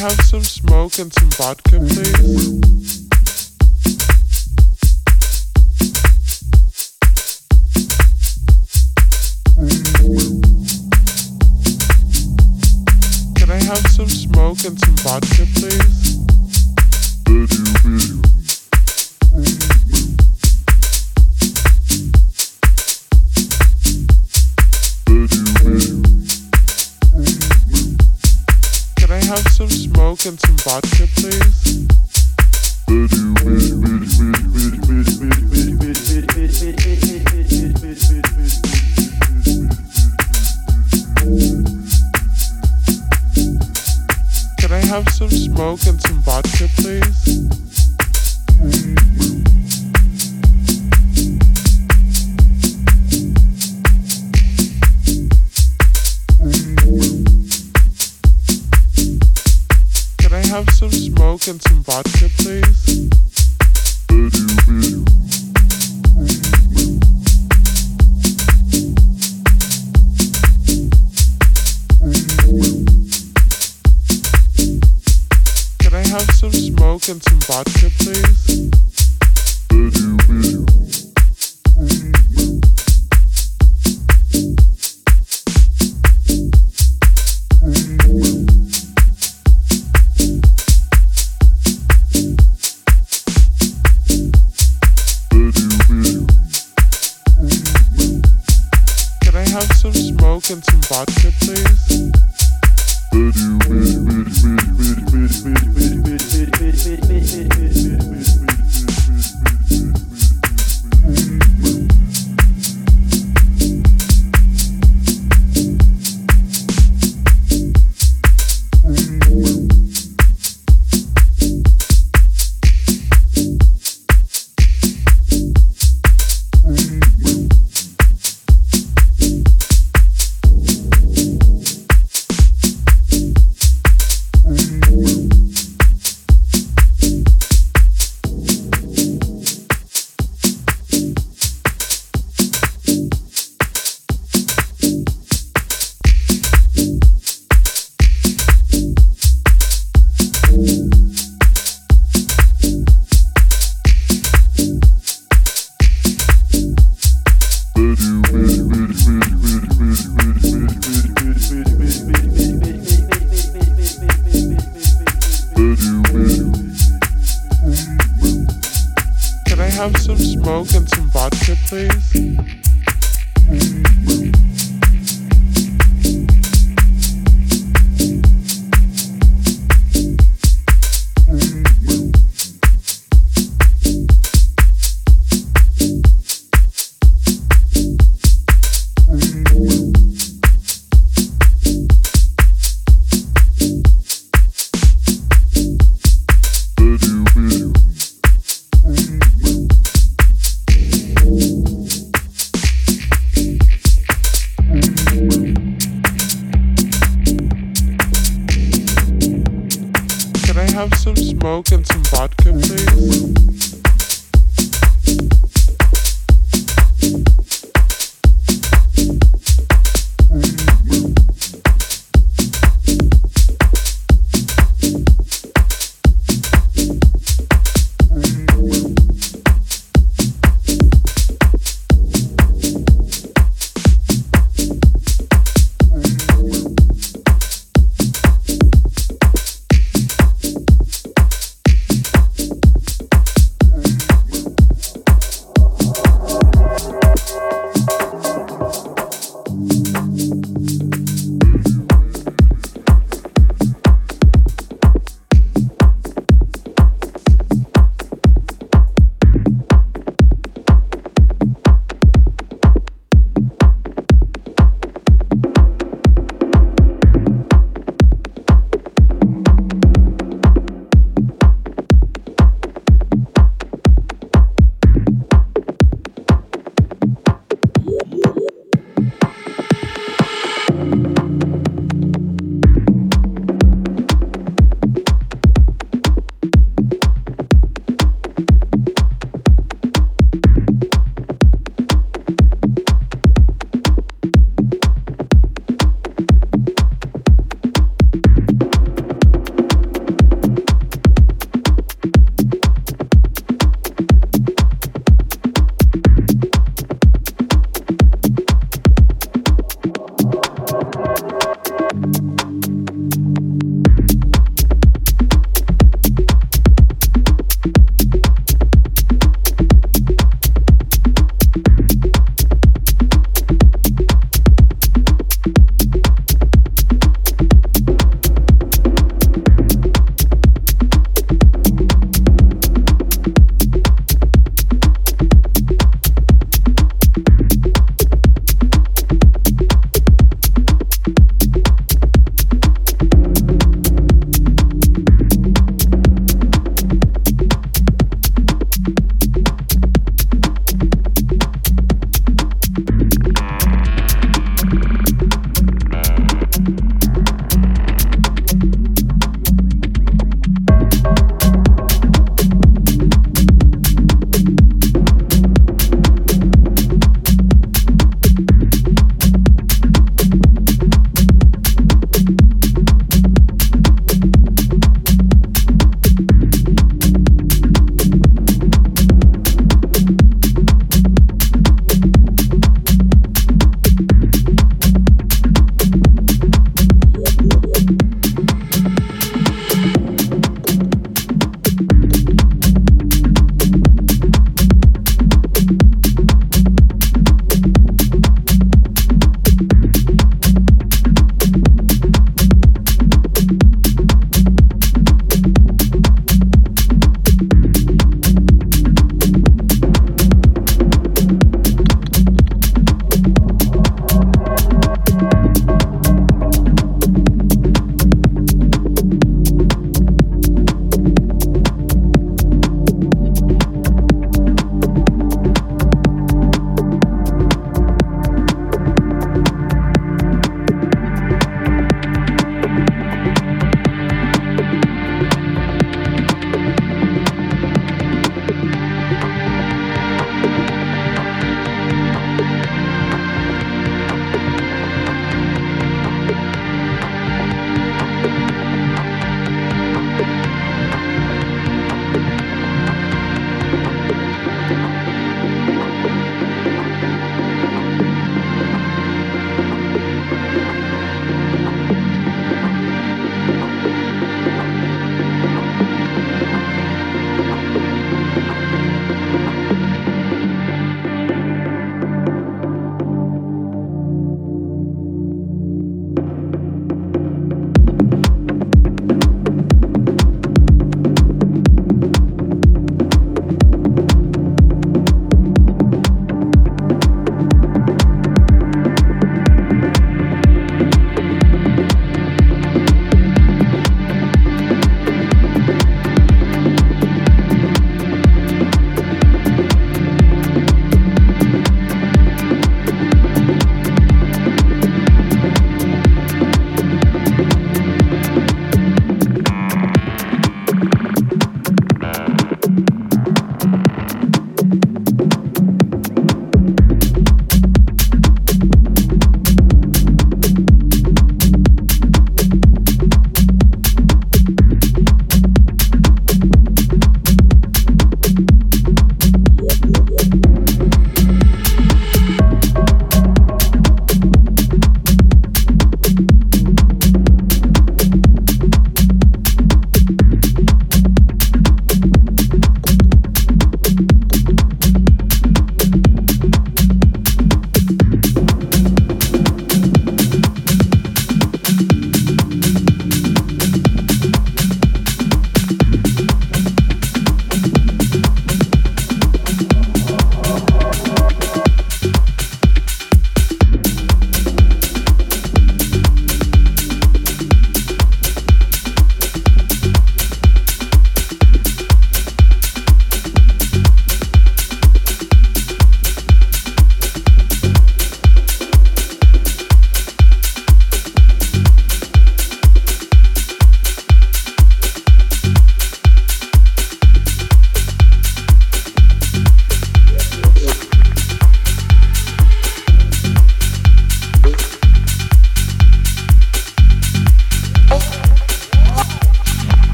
have some smoke and some vodka, please? Smoke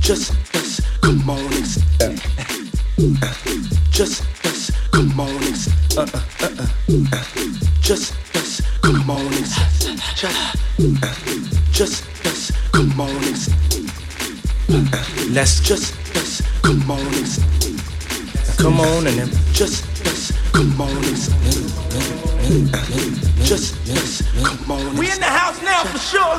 Just us, come on and uh, Just us, come on and uh uh uh uh. Just us, come on and Just just us, come on and come on and just us, come on and just us, come on. We in the house now for sure.